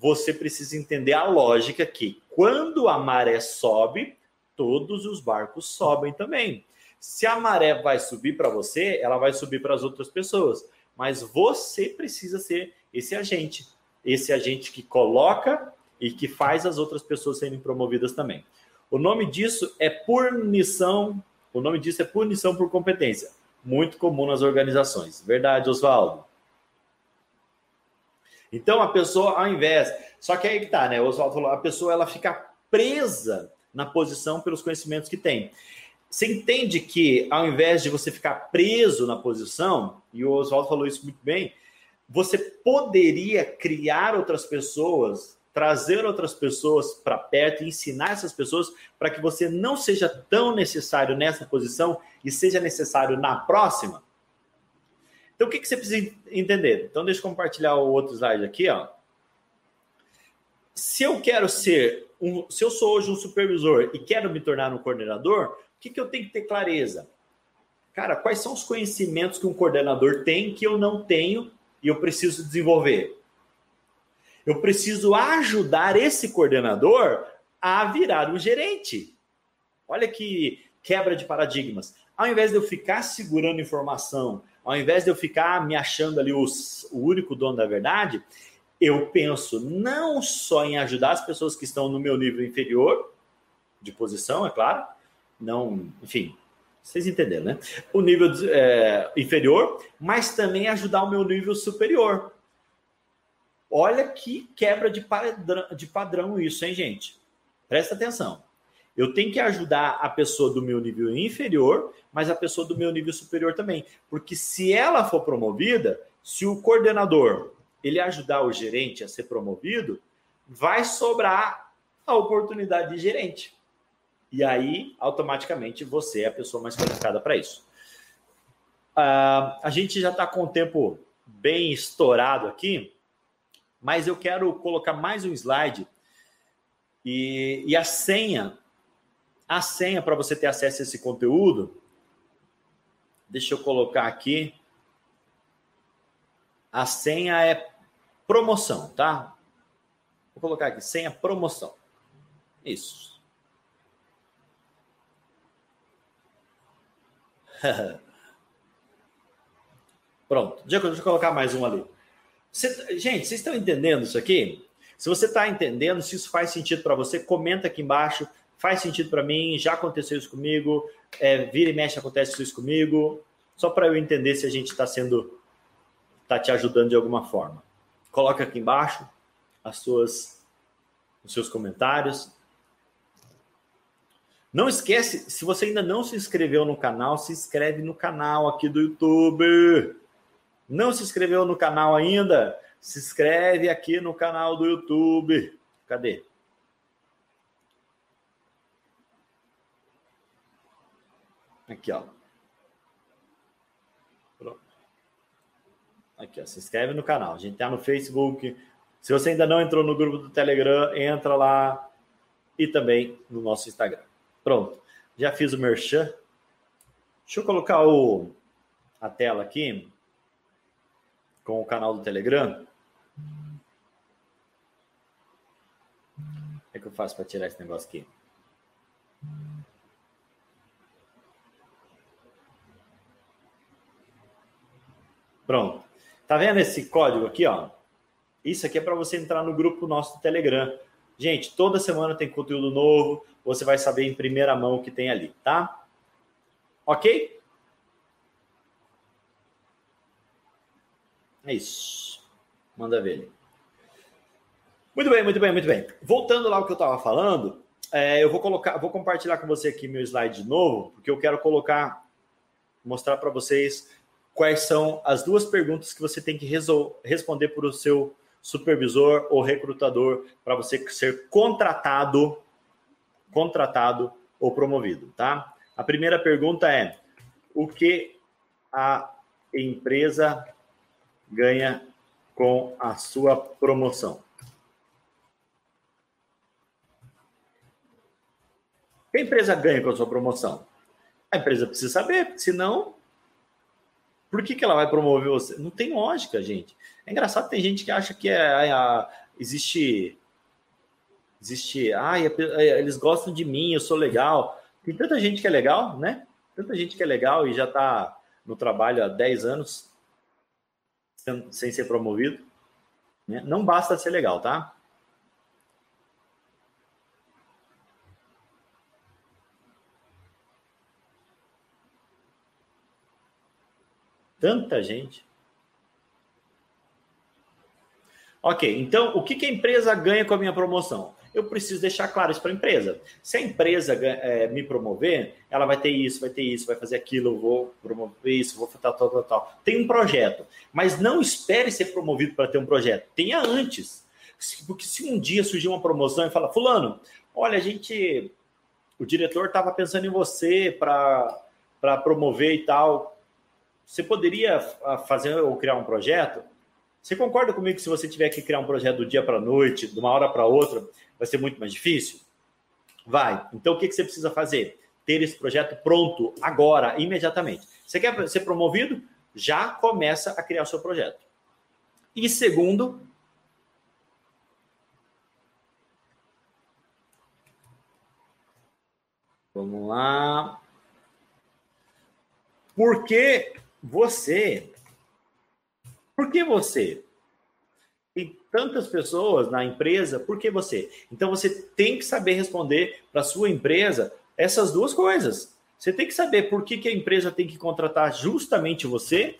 você precisa entender a lógica que quando a maré sobe, todos os barcos sobem também. Se a maré vai subir para você, ela vai subir para as outras pessoas. Mas você precisa ser esse agente, esse agente que coloca e que faz as outras pessoas serem promovidas também. O nome disso é punição. O nome disso é punição por competência. Muito comum nas organizações. Verdade, Oswaldo? Então a pessoa, ao invés. Só que aí que tá, né? O Oswaldo falou: a pessoa ela fica presa na posição pelos conhecimentos que tem. Você entende que ao invés de você ficar preso na posição, e o Oswaldo falou isso muito bem, você poderia criar outras pessoas, trazer outras pessoas para perto ensinar essas pessoas para que você não seja tão necessário nessa posição e seja necessário na próxima? Então, o que, que você precisa entender? Então, deixa eu compartilhar o outro slide aqui. Ó. Se eu quero ser, um, se eu sou hoje um supervisor e quero me tornar um coordenador, que, que eu tenho que ter clareza? Cara, quais são os conhecimentos que um coordenador tem que eu não tenho e eu preciso desenvolver? Eu preciso ajudar esse coordenador a virar um gerente. Olha que quebra de paradigmas. Ao invés de eu ficar segurando informação, ao invés de eu ficar me achando ali os, o único dono da verdade, eu penso não só em ajudar as pessoas que estão no meu nível inferior, de posição, é claro, não, enfim, vocês entenderam, né? O nível é, inferior, mas também ajudar o meu nível superior. Olha que quebra de padrão, de padrão isso, hein, gente? Presta atenção. Eu tenho que ajudar a pessoa do meu nível inferior, mas a pessoa do meu nível superior também. Porque se ela for promovida, se o coordenador ele ajudar o gerente a ser promovido, vai sobrar a oportunidade de gerente. E aí, automaticamente, você é a pessoa mais qualificada para isso. Uh, a gente já está com o tempo bem estourado aqui, mas eu quero colocar mais um slide e, e a senha, a senha para você ter acesso a esse conteúdo, deixa eu colocar aqui. A senha é promoção, tá? Vou colocar aqui, senha promoção. Isso. Pronto. Deixa eu colocar mais um ali. Você, gente, vocês estão entendendo isso aqui? Se você está entendendo, se isso faz sentido para você, comenta aqui embaixo. Faz sentido para mim? Já aconteceu isso comigo? É, vira e mexe acontece isso comigo? Só para eu entender se a gente está sendo, está te ajudando de alguma forma. Coloca aqui embaixo as suas, os seus comentários. Não esquece, se você ainda não se inscreveu no canal, se inscreve no canal aqui do YouTube. Não se inscreveu no canal ainda? Se inscreve aqui no canal do YouTube. Cadê? Aqui, ó. Pronto. Aqui, ó. Se inscreve no canal. A gente tá no Facebook. Se você ainda não entrou no grupo do Telegram, entra lá e também no nosso Instagram. Pronto. Já fiz o merchan. Deixa eu colocar o, a tela aqui com o canal do Telegram. Como é que eu faço para tirar esse negócio aqui? Pronto. Tá vendo esse código aqui, ó? Isso aqui é para você entrar no grupo nosso do Telegram. Gente, toda semana tem conteúdo novo você vai saber em primeira mão o que tem ali, tá? Ok? É isso. Manda ver ali. Muito bem, muito bem, muito bem. Voltando lá ao que eu estava falando, é, eu vou colocar, vou compartilhar com você aqui meu slide de novo, porque eu quero colocar, mostrar para vocês quais são as duas perguntas que você tem que responder para o seu supervisor ou recrutador para você ser contratado contratado ou promovido, tá? A primeira pergunta é: o que a empresa ganha com a sua promoção? O que a empresa ganha com a sua promoção? A empresa precisa saber, senão, por que, que ela vai promover você? Não tem lógica, gente. É engraçado, tem gente que acha que é, é, existe Existe, ah, eles gostam de mim, eu sou legal. Tem tanta gente que é legal, né? Tanta gente que é legal e já está no trabalho há 10 anos sem ser promovido. Né? Não basta ser legal, tá? Tanta gente. Ok, então o que, que a empresa ganha com a minha promoção? eu preciso deixar claro isso para a empresa. Se a empresa é, me promover, ela vai ter isso, vai ter isso, vai fazer aquilo, eu vou promover isso, vou tal, tal, tal, tal. Tem um projeto, mas não espere ser promovido para ter um projeto. Tenha antes. Porque se um dia surgir uma promoção e fala, fulano, olha, a gente, o diretor estava pensando em você para promover e tal. Você poderia fazer ou criar um projeto? Você concorda comigo que se você tiver que criar um projeto do dia para a noite, de uma hora para outra, vai ser muito mais difícil? Vai. Então, o que, que você precisa fazer? Ter esse projeto pronto agora, imediatamente. Você quer ser promovido? Já começa a criar o seu projeto. E segundo, Vamos lá. Por que você por que você? Tem tantas pessoas na empresa, por que você? Então você tem que saber responder para sua empresa essas duas coisas. Você tem que saber por que, que a empresa tem que contratar justamente você,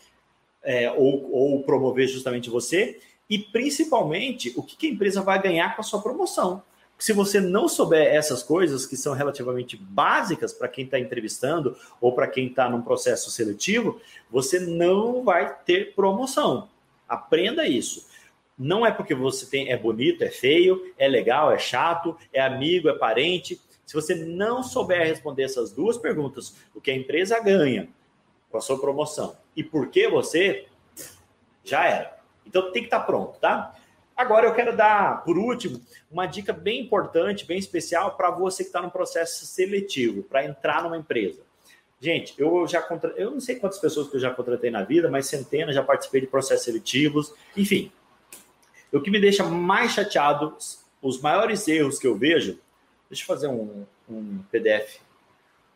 é, ou, ou promover justamente você, e principalmente o que, que a empresa vai ganhar com a sua promoção. Se você não souber essas coisas, que são relativamente básicas para quem está entrevistando ou para quem está num processo seletivo, você não vai ter promoção. Aprenda isso. Não é porque você tem é bonito, é feio, é legal, é chato, é amigo, é parente. Se você não souber responder essas duas perguntas, o que a empresa ganha com a sua promoção e por que você, já era. Então tem que estar tá pronto, tá? Agora eu quero dar, por último, uma dica bem importante, bem especial para você que está no processo seletivo, para entrar numa empresa. Gente, eu já contra... eu não sei quantas pessoas que eu já contratei na vida, mas centenas já participei de processos seletivos, enfim. O que me deixa mais chateado, os maiores erros que eu vejo, deixa eu fazer um, um PDF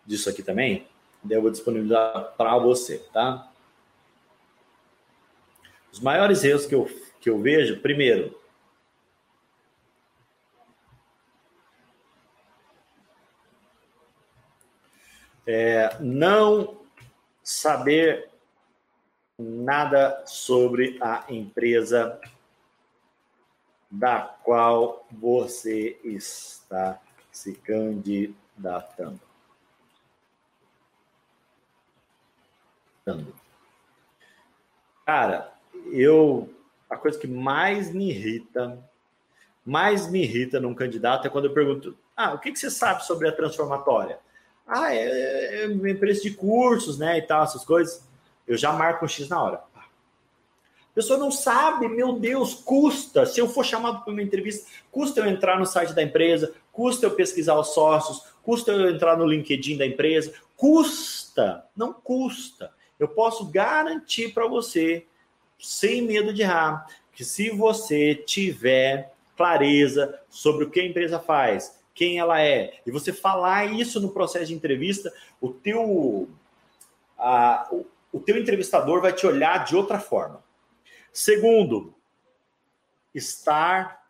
disso aqui também, daí eu vou disponibilizar para você, tá? Os maiores erros que eu que eu vejo, primeiro, é, não saber nada sobre a empresa da qual você está se candidatando. Cara, eu a coisa que mais me irrita, mais me irrita num candidato é quando eu pergunto: ah, o que, que você sabe sobre a transformatória? Ah, é, é uma empresa de cursos, né, e tal, essas coisas. Eu já marco um X na hora. A pessoa não sabe, meu Deus, custa. Se eu for chamado para uma entrevista, custa eu entrar no site da empresa, custa eu pesquisar os sócios, custa eu entrar no LinkedIn da empresa, custa, não custa. Eu posso garantir para você sem medo de errar, que se você tiver clareza sobre o que a empresa faz, quem ela é, e você falar isso no processo de entrevista, o teu, a, o, o teu entrevistador vai te olhar de outra forma. Segundo, estar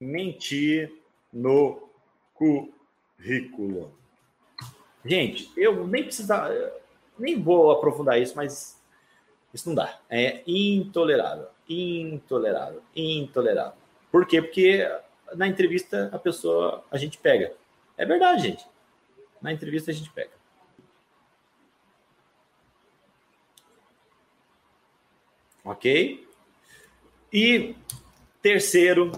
mentir no currículo. Gente, eu nem precisar, nem vou aprofundar isso, mas isso não dá. É intolerável. Intolerável. Intolerável. Por quê? Porque na entrevista a pessoa, a gente pega. É verdade, gente. Na entrevista a gente pega. Ok? E terceiro,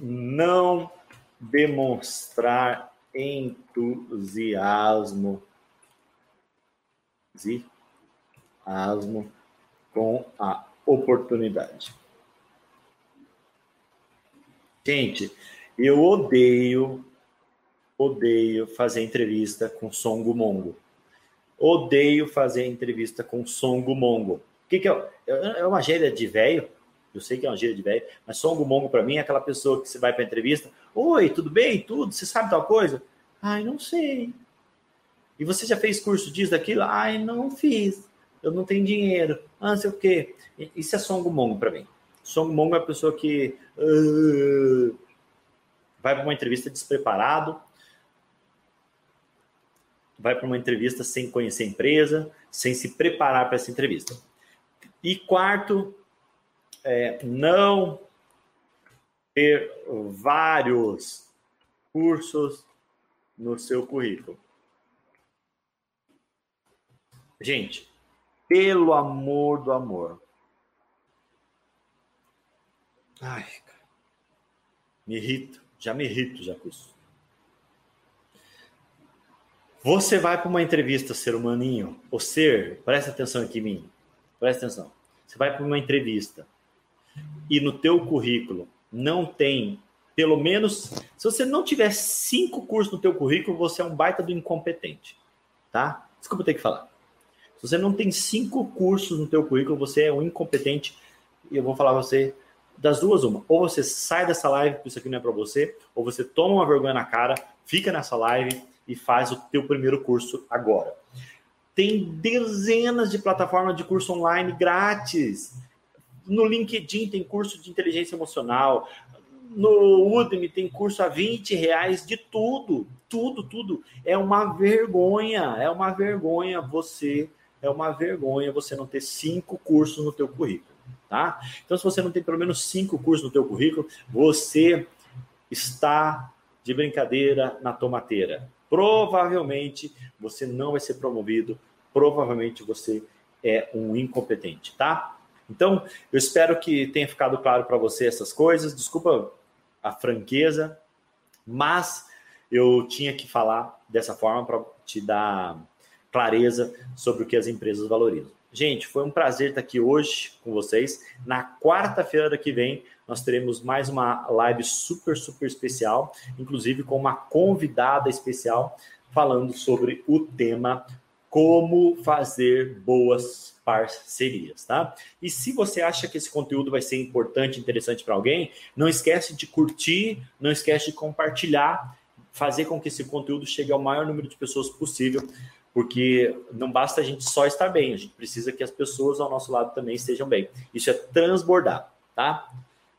não demonstrar entusiasmo asmo com a oportunidade. Gente, eu odeio, odeio fazer entrevista com Songo Mongo. Odeio fazer entrevista com Songo Mongo. O que, que é? É uma gíria de velho? Eu sei que é uma gíria de velho, mas Songo Mongo para mim é aquela pessoa que você vai para entrevista. Oi, tudo bem? Tudo? Você sabe tal coisa? Ai, não sei. E você já fez curso disso, daquilo? Ai, não fiz eu não tenho dinheiro, ah, não sei o quê. Isso é Song Mongo para mim. Song Mongo é a pessoa que uh, vai para uma entrevista despreparado, vai para uma entrevista sem conhecer a empresa, sem se preparar para essa entrevista. E quarto, é, não ter vários cursos no seu currículo. Gente, pelo amor do amor. Ai, cara. Me irrito. Já me irrito já com isso. Você vai para uma entrevista, ser humaninho, ou ser, presta atenção aqui em mim, presta atenção. Você vai para uma entrevista e no teu currículo não tem, pelo menos, se você não tiver cinco cursos no teu currículo, você é um baita do incompetente, tá? Desculpa ter que falar. Se você não tem cinco cursos no teu currículo, você é um incompetente e eu vou falar pra você das duas uma. Ou você sai dessa live, porque isso aqui não é para você, ou você toma uma vergonha na cara, fica nessa live e faz o teu primeiro curso agora. Tem dezenas de plataformas de curso online grátis. No LinkedIn tem curso de inteligência emocional. No Udemy tem curso a 20 reais de tudo. Tudo, tudo. É uma vergonha. É uma vergonha você. É uma vergonha você não ter cinco cursos no teu currículo, tá? Então, se você não tem pelo menos cinco cursos no teu currículo, você está de brincadeira na tomateira. Provavelmente você não vai ser promovido, provavelmente você é um incompetente, tá? Então, eu espero que tenha ficado claro para você essas coisas. Desculpa a franqueza, mas eu tinha que falar dessa forma para te dar clareza sobre o que as empresas valorizam. Gente, foi um prazer estar aqui hoje com vocês. Na quarta-feira que vem, nós teremos mais uma live super, super especial, inclusive com uma convidada especial, falando sobre o tema como fazer boas parcerias, tá? E se você acha que esse conteúdo vai ser importante, interessante para alguém, não esquece de curtir, não esquece de compartilhar, fazer com que esse conteúdo chegue ao maior número de pessoas possível, porque não basta a gente só estar bem, a gente precisa que as pessoas ao nosso lado também estejam bem. Isso é transbordar, tá?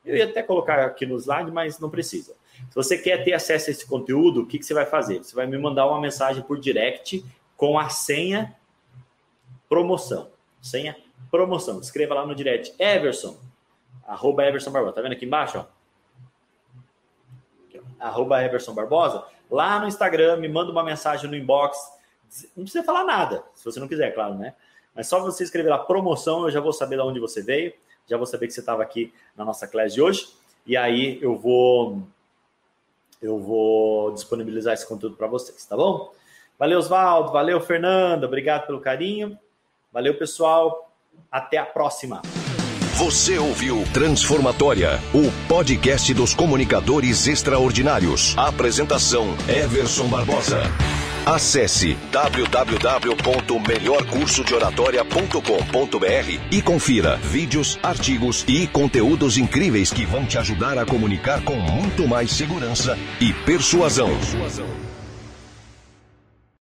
Eu ia até colocar aqui no slide, mas não precisa. Se você quer ter acesso a esse conteúdo, o que, que você vai fazer? Você vai me mandar uma mensagem por direct com a senha promoção. Senha promoção. Escreva lá no direct Everson, arroba Everson Barbosa. Tá vendo aqui embaixo? Ó? Arroba Everson Barbosa. Lá no Instagram, me manda uma mensagem no inbox não precisa falar nada, se você não quiser, claro, né? Mas só você escrever lá promoção, eu já vou saber de onde você veio, já vou saber que você estava aqui na nossa classe de hoje, e aí eu vou eu vou disponibilizar esse conteúdo para vocês, tá bom? Valeu, Oswaldo, valeu, Fernanda, obrigado pelo carinho. Valeu, pessoal. Até a próxima. Você ouviu Transformatória, o podcast dos comunicadores extraordinários. Apresentação: Everson Barbosa. Acesse www.melhorcursodeoratoria.com.br e confira vídeos, artigos e conteúdos incríveis que vão te ajudar a comunicar com muito mais segurança e persuasão. persuasão.